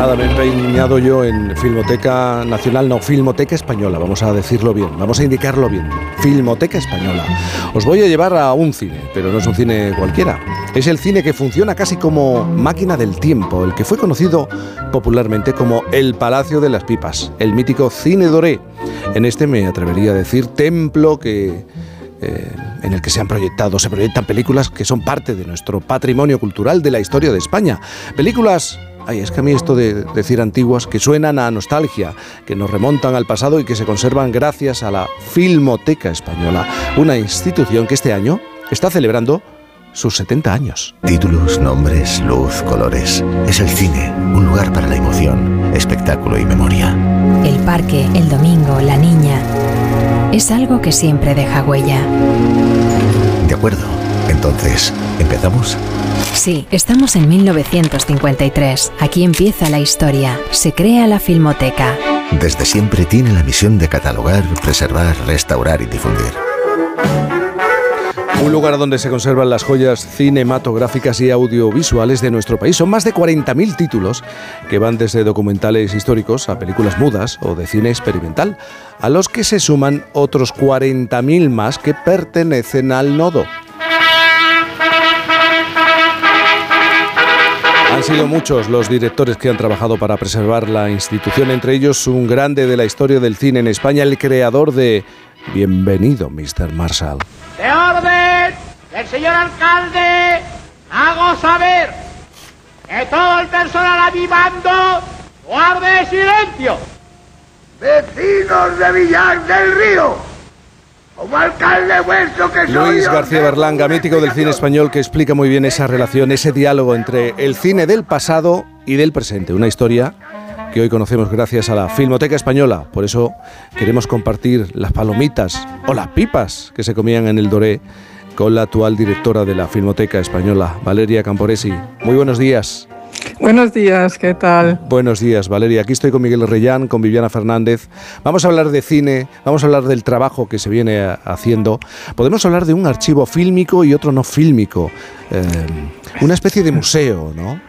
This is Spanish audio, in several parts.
Nada, me he empeñado yo en Filmoteca Nacional, no, Filmoteca Española, vamos a decirlo bien, vamos a indicarlo bien. Filmoteca Española. Os voy a llevar a un cine, pero no es un cine cualquiera. Es el cine que funciona casi como máquina del tiempo, el que fue conocido popularmente como el Palacio de las Pipas, el mítico Cine Doré. En este me atrevería a decir templo que eh, en el que se han proyectado, se proyectan películas que son parte de nuestro patrimonio cultural de la historia de España. Películas Ay, es que a mí esto de decir antiguas, que suenan a nostalgia, que nos remontan al pasado y que se conservan gracias a la Filmoteca Española, una institución que este año está celebrando sus 70 años. Títulos, nombres, luz, colores. Es el cine, un lugar para la emoción, espectáculo y memoria. El parque, el domingo, la niña es algo que siempre deja huella. De acuerdo. Entonces, ¿empezamos? Sí, estamos en 1953. Aquí empieza la historia. Se crea la Filmoteca. Desde siempre tiene la misión de catalogar, preservar, restaurar y difundir. Un lugar donde se conservan las joyas cinematográficas y audiovisuales de nuestro país. Son más de 40.000 títulos que van desde documentales históricos a películas mudas o de cine experimental, a los que se suman otros 40.000 más que pertenecen al nodo. Han sido muchos los directores que han trabajado para preservar la institución, entre ellos un grande de la historia del cine en España, el creador de Bienvenido, Mr. Marshall. De orden del señor alcalde, hago saber que todo el personal avivando guarde silencio. Vecinos de Villar del Río, como alcalde vuestro que soy Luis García Berlanga, mítico del cine español, que explica muy bien esa relación, ese diálogo entre el cine del pasado y del presente. Una historia que hoy conocemos gracias a la Filmoteca Española. Por eso queremos compartir las palomitas o las pipas que se comían en el Doré con la actual directora de la Filmoteca Española, Valeria Camporesi. Muy buenos días. Buenos días, ¿qué tal? Buenos días, Valeria. Aquí estoy con Miguel Reyán, con Viviana Fernández. Vamos a hablar de cine, vamos a hablar del trabajo que se viene haciendo. Podemos hablar de un archivo fílmico y otro no fílmico. Eh, una especie de museo, ¿no?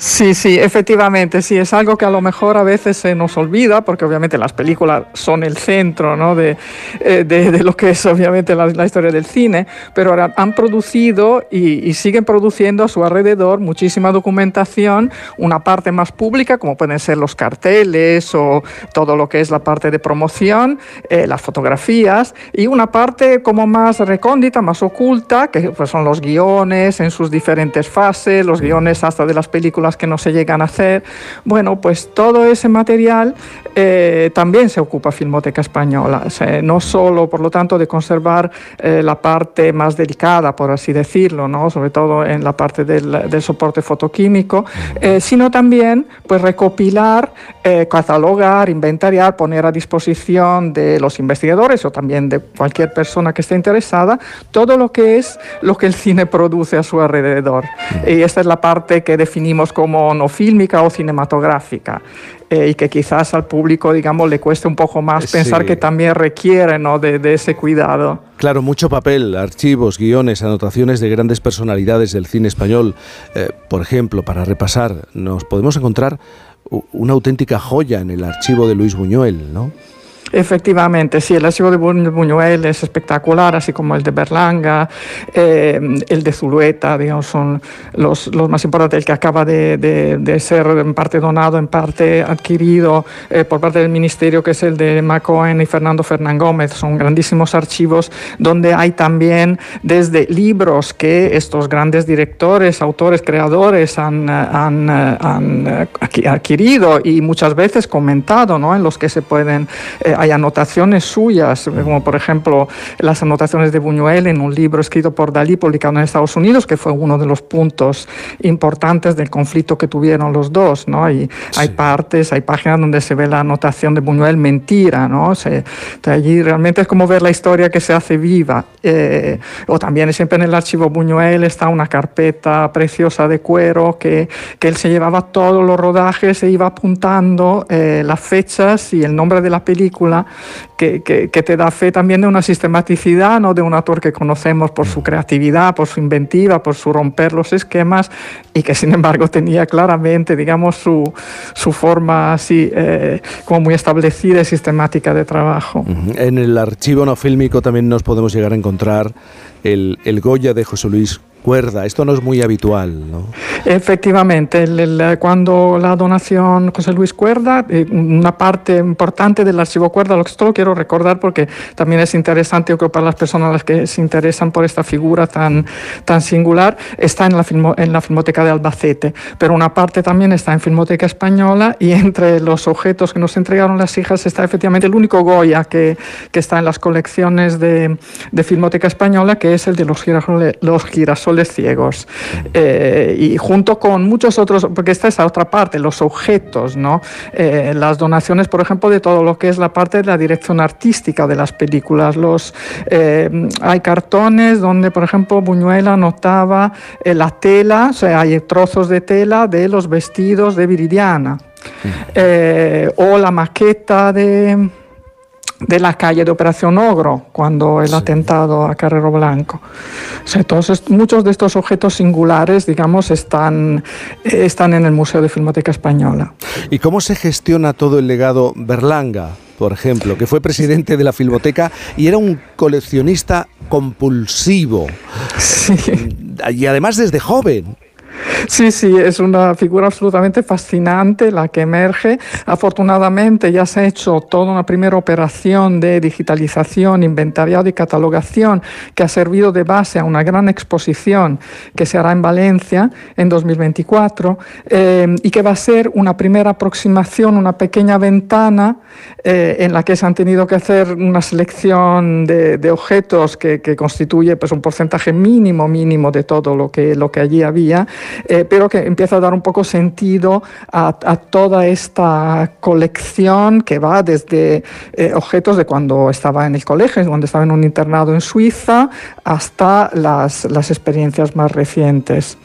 Sí, sí, efectivamente, sí, es algo que a lo mejor a veces se nos olvida, porque obviamente las películas son el centro ¿no? de, eh, de- de lo que es obviamente la, la historia del cine, pero ahora han producido y, y siguen produciendo a su alrededor muchísima documentación, una parte más pública, como pueden ser los carteles o todo lo que es la parte de promoción, eh, las fotografías, y una parte como más recóndita, más oculta, que pues, son los guiones en sus diferentes fases, los guiones hasta de las películas que no se llegan a hacer. Bueno, pues todo ese material eh, también se ocupa Filmoteca Española. O sea, no solo, por lo tanto, de conservar eh, la parte más delicada, por así decirlo, ¿no? sobre todo en la parte del, del soporte fotoquímico, eh, sino también pues, recopilar, eh, catalogar, inventariar, poner a disposición de los investigadores o también de cualquier persona que esté interesada todo lo que es lo que el cine produce a su alrededor. Y esta es la parte que definimos como no fílmica o cinematográfica. eh, y que quizás al público, digamos, le cueste un poco más Sí. pensar que también requiere ¿no? de, de ese cuidado. Claro, mucho papel, archivos, guiones, anotaciones de grandes personalidades del cine español. Eh, por ejemplo, para repasar, nos podemos encontrar una auténtica joya en el archivo de Luis Buñuel, ¿no? Efectivamente, sí, el archivo de Bu- Buñuel es espectacular, así como el de Berlanga, eh, el de Zulueta, digamos, son los, los más importantes, el que acaba de, de- de ser en parte donado, en parte adquirido eh, por parte del Ministerio, que es el de Macoen y Fernando Fernán Gómez. Son grandísimos archivos donde hay también desde libros que estos grandes directores, autores, creadores han, han, han, eh, adqui- adquirido y muchas veces comentado, ¿no? en los que se pueden, eh, hay anotaciones suyas, como por ejemplo las anotaciones de Buñuel en un libro escrito por Dalí, publicado en Estados Unidos, que fue uno de los puntos importantes del conflicto que tuvieron los dos. ¿no? Y hay partes, hay páginas donde se ve la anotación de Buñuel mentira, ¿no? Se, allí realmente es como ver la historia que se hace viva. Eh, o también siempre en el archivo Buñuel está una carpeta preciosa de cuero que, que él se llevaba todos los rodajes e iba apuntando eh, las fechas y el nombre de la película que, te da fe también de una sistematicidad, ¿no? de un autor que conocemos por su creatividad, por su inventiva, por su romper los esquemas y que sin embargo tenía claramente, digamos, su, su forma así eh, como muy establecida y sistemática de trabajo. En el archivo no fílmico también nos podemos llegar a encontrar el, el Goya de José Luis cuerda. Esto no es muy habitual, ¿no? Efectivamente, cuando la donación José Luis Cuerda, eh, una parte importante del archivo Cuerda, lo que esto lo quiero recordar porque también es interesante, yo creo, para las personas las que se interesan por esta figura tan, tan singular, está en la, en la Filmoteca de Albacete, pero una parte también está en Filmoteca Española y entre los objetos que nos entregaron las hijas está efectivamente el único Goya que, que está en las colecciones de, de Filmoteca Española, que es el de los girasoles, los girasoles ciegos. Eh, y junto con muchos otros, porque esta es la otra parte, los objetos, ¿no? Eh, las donaciones, por ejemplo, de todo lo que es la parte de la dirección artística de las películas. Los, eh, hay cartones donde, por ejemplo, Buñuela notaba la tela, o sea, hay trozos de tela de los vestidos de Viridiana. o la maqueta de de la calle de Operación Ogro, cuando el atentado a Carrero Blanco. entonces, muchos de estos objetos singulares, digamos, están, eh, están en el Museo de Filmoteca Española. ¿Y cómo se gestiona todo el legado Berlanga? por ejemplo, que fue presidente de la Filmoteca y era un coleccionista compulsivo. Sí. Y además desde joven. Sí, sí, es una figura absolutamente fascinante la que emerge. Afortunadamente ya se ha hecho toda una primera operación de digitalización, inventariado y catalogación que ha servido de base a una gran exposición que se hará en Valencia en 2024 eh, y que va a ser una primera aproximación, una pequeña ventana eh, en la que se han tenido que hacer una selección de, objetos que, constituye pues, un porcentaje mínimo, mínimo de todo lo que, lo que allí había eh, pero que empieza a dar un poco sentido a, toda esta colección que va desde eh, objetos de cuando estaba en el colegio, cuando estaba en un internado en Suiza, hasta las, las experiencias más recientes.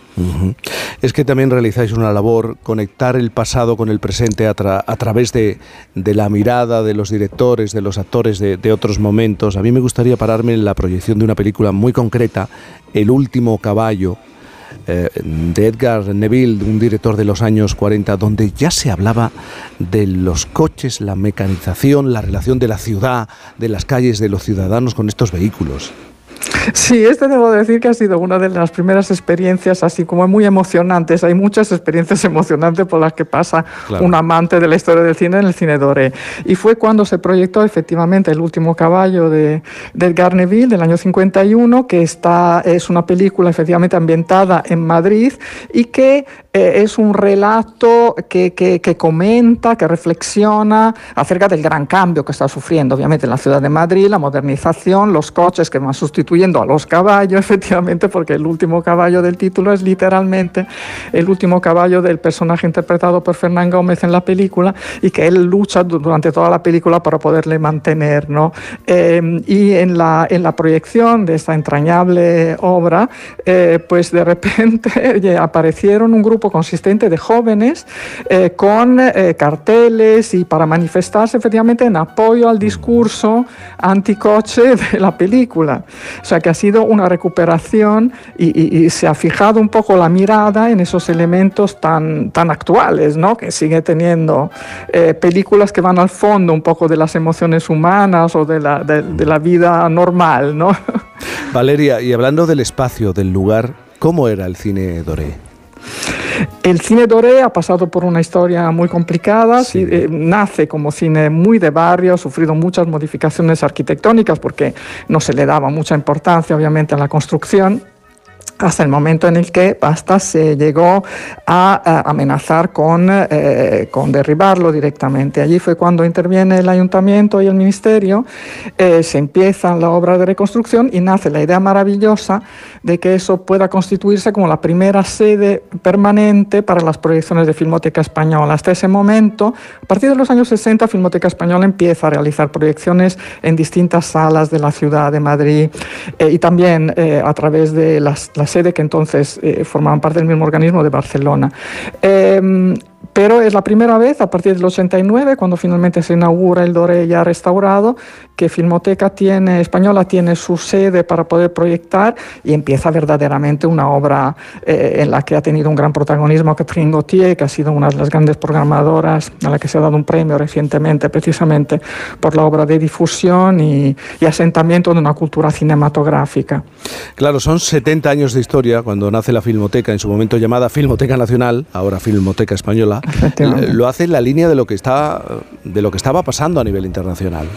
Es que también realizáis una labor, conectar el pasado con el presente a, través de, la mirada de los directores, de los actores de, de, otros momentos. A mí me gustaría pararme en la proyección de una película muy concreta, El último caballo, eh, de Edgar Neville, un director de los años 40, donde ya se hablaba de los coches, la mecanización, la relación de la ciudad, de las calles, de los ciudadanos con estos vehículos. Sí, este debo decir que ha sido una de las primeras experiencias así como muy emocionantes. Hay muchas experiencias emocionantes por las que pasa un amante de la historia del cine en el cine Doré. Y fue cuando se proyectó efectivamente El último caballo de, del Garneville del año 51, que está, es una película efectivamente ambientada en Madrid y que eh, es un relato que, que, que, comenta, que reflexiona acerca del gran cambio que está sufriendo, obviamente, en la ciudad de Madrid, la modernización, los coches que van sustituyendo a los caballos, efectivamente, porque el último caballo del título es literalmente el último caballo del personaje interpretado por Fernán Gómez en la película y que él lucha durante toda la película para poderle mantener. ¿no? Eh, y en la, en la proyección de esta entrañable obra, eh, pues de repente aparecieron un grupo consistente de jóvenes eh, con eh, carteles y para manifestarse efectivamente en apoyo al discurso anticoche de la película. O sea que ha sido una recuperación y, se ha fijado un poco la mirada en esos elementos tan, tan actuales, ¿no? que sigue teniendo eh, películas que van al fondo un poco de las emociones humanas o de la, de la vida normal. ¿no? Valeria, y hablando del espacio, del lugar, ¿cómo era el cine Doré? El cine Doré ha pasado por una historia muy complicada, eh, nace como cine muy de barrio, ha sufrido muchas modificaciones arquitectónicas porque no se le daba mucha importancia obviamente a la construcción hasta el momento en el que Basta se llegó a, amenazar con, eh, con, derribarlo directamente. Allí fue cuando interviene el ayuntamiento y el ministerio, eh, se empieza la obra de reconstrucción y nace la idea maravillosa de que eso pueda constituirse como la primera sede permanente para las proyecciones de Filmoteca Española. Hasta ese momento, a partir de los años 60, Filmoteca Española empieza a realizar proyecciones en distintas salas de la ciudad de Madrid eh, y también a través de las, las sede que entonces eh, formaban parte del mismo organismo de Barcelona. Em, pero es la primera vez a partir del 89, cuando finalmente se inaugura el Doré ya restaurado, que Filmoteca tiene, Española tiene su sede para poder proyectar y empieza verdaderamente una obra eh, en la que ha tenido un gran protagonismo Catherine Gauthier, que ha sido una de las grandes programadoras a la que se ha dado un premio recientemente precisamente por la obra de difusión y, y asentamiento de una cultura cinematográfica. Claro, son 70 años de historia cuando nace la Filmoteca, en su momento llamada Filmoteca Nacional, ahora Filmoteca Española, lo hace en la línea de lo que está de lo que estaba pasando a nivel internacional.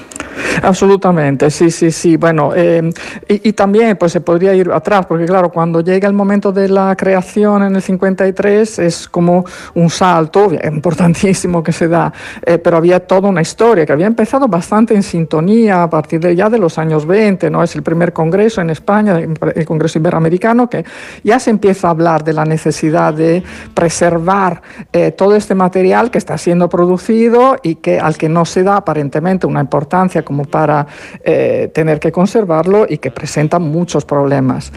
Absolutamente, sí, sí, sí. Bueno, eh, y, también pues se podría ir atrás, porque claro, cuando llega el momento de la creación en el 53 es como un salto importantísimo que se da, eh, pero había toda una historia que había empezado bastante en sintonía a partir de ya de los años 20, ¿no? Es el primer congreso en España, el Congreso Iberoamericano, que ya se empieza a hablar de la necesidad de preservar eh, todo este material que está siendo producido y que al que no se da aparentemente una importancia como para eh, tener que conservarlo y que presenta muchos problemas.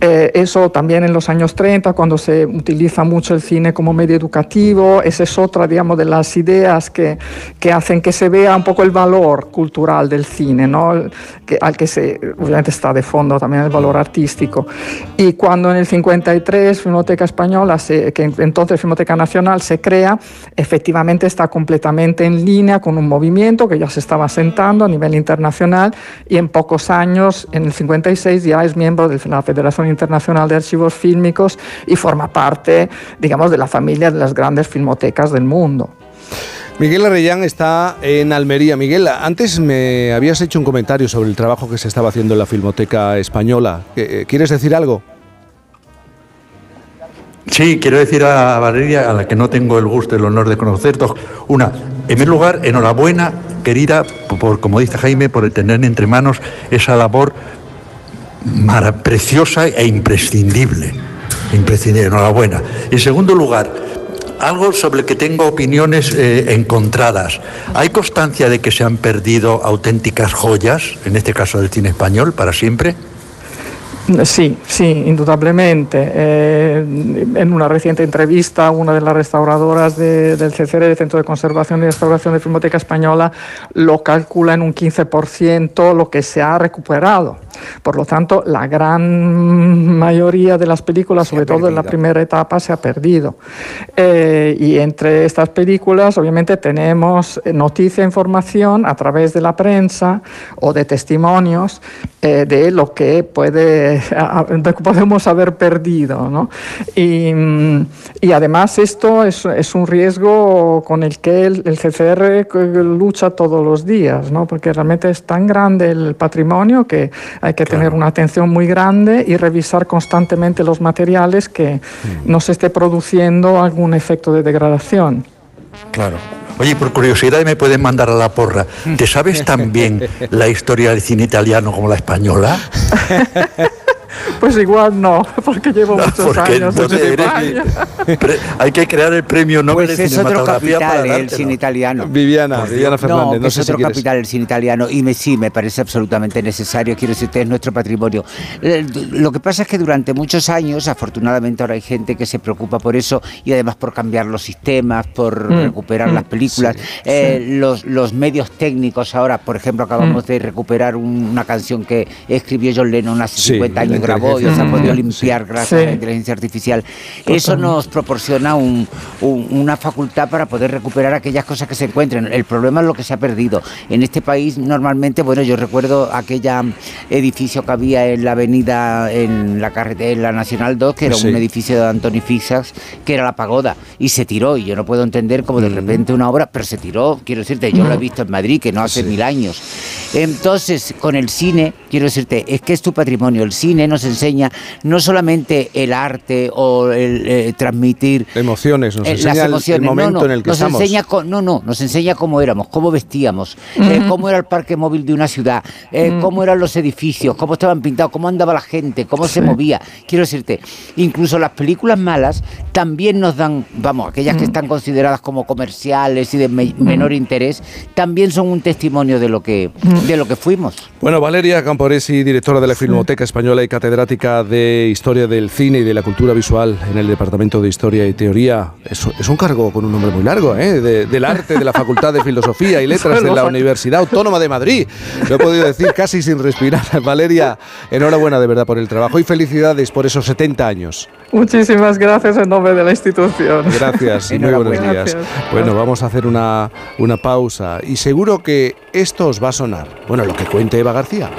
Eh, eso también en los años 30, cuando se utiliza mucho el cine como medio educativo, esa es otra, digamos, de las ideas que, que hacen que se vea un poco el valor cultural del cine, ¿no? que, al que se, obviamente está de fondo también el valor artístico. Y cuando en el 53 Filmoteca Española, se, que entonces Filmoteca Nacional se crea, efectivamente está completamente en línea con un movimiento que ya se estaba sentando nivel internacional y en pocos años, en el 56, ya es miembro de la Federación Internacional de Archivos Fílmicos y forma parte, digamos, de la familia de las grandes filmotecas del mundo. Miguel Arrellán está en Almería. Miguel, antes me habías hecho un comentario sobre el trabajo que se estaba haciendo en la Filmoteca Española. Eh, ¿Quieres decir algo? Sí, quiero decir a Valeria, a la que no tengo el gusto y el honor de conocer, dos. Una, en primer lugar, enhorabuena, querida, por, como dice Jaime, por tener entre manos esa labor preciosa e imprescindible. Imprescindible, enhorabuena. En segundo lugar, algo sobre el que tengo opiniones eh, encontradas. ¿Hay constancia de que se han perdido auténticas joyas, en este caso del cine español, para siempre? Sí, sí, indudablemente. Eh, en una reciente entrevista, una de las restauradoras del CCR, del Centro de Conservación y Restauración de Filmoteca Española, lo calcula en un 15% lo que se ha recuperado. Por lo tanto, la gran mayoría de las películas, sobre todo en la primera etapa, se ha perdido. Eh, y entre estas películas, obviamente, tenemos noticia e información a través de la prensa o de testimonios eh, de lo que puede podemos haber perdido. ¿no? Y, y, además esto es, es, un riesgo con el que el, el, CCR lucha todos los días, ¿no? porque realmente es tan grande el patrimonio que hay que tener una atención muy grande y revisar constantemente los materiales que mm. no se esté produciendo algún efecto de degradación. Claro. Oye, por curiosidad me pueden mandar a la porra. ¿Te sabes tan bien la historia del cine italiano como la española? Pues igual no, porque llevo muchos años hay que crear el premio Nobel pues de es otro capital el cine italiano. Viviana, Viviana Fernández, no, es otro capital el cine italiano y me, sí, me parece absolutamente necesario. Quiero decirte, es nuestro patrimonio. Eh, lo que pasa es que durante muchos años, afortunadamente ahora hay gente que se preocupa por eso y además por cambiar los sistemas, por mm, recuperar las mm, películas. Eh, los, los medios técnicos ahora, por ejemplo, acabamos mm. de recuperar una canción que escribió John Lennon hace 50 años grabó y se ha podido limpiar gracias a la inteligencia artificial. Eso nos proporciona una facultad para poder recuperar aquellas cosas que se encuentren. El problema es lo que se ha perdido. En este país normalmente, bueno, yo recuerdo aquella edificio que había en la avenida, en la carretera, en la Nacional 2, que era un edificio de Anthony Fixas, que era la pagoda, y se tiró. Y yo no puedo entender cómo de repente una obra, pero se tiró, quiero decirte, yo lo he visto en Madrid, que no hace mil años. Entonces, con el cine, quiero decirte, es que es tu patrimonio. El cine nos enseña no solamente el arte o el eh, transmitir emociones, nos eh, enseña el momento en el que nos estamos. Enseña, no, no, nos enseña cómo éramos, cómo vestíamos, eh, cómo era el parque móvil de una ciudad, cómo eran los edificios, cómo estaban pintados, cómo andaba la gente, cómo se movía. Quiero decirte, incluso las películas malas también nos dan, vamos, aquellas que están consideradas como comerciales y de menor interés, también son un testimonio de lo que de lo que fuimos. Bueno, Valeria Camporesi, directora de la Filmoteca Española y catedrática de Historia del Cine y de la Cultura Visual en el Departamento de Historia y Teoría. Es, es un cargo con un nombre muy largo, ¿eh? De- del arte de la Facultad de Filosofía y Letras de la Universidad Autónoma de Madrid. Lo he podido decir casi sin respirar. Valeria, enhorabuena de verdad por el trabajo y felicidades por esos 70 años. Muchísimas gracias en nombre de la institución. Gracias y muy buenos días. Gracias. Bueno, vamos a hacer una, una pausa y seguro que esto os va a sonar. Bueno, lo que cuente Eva García.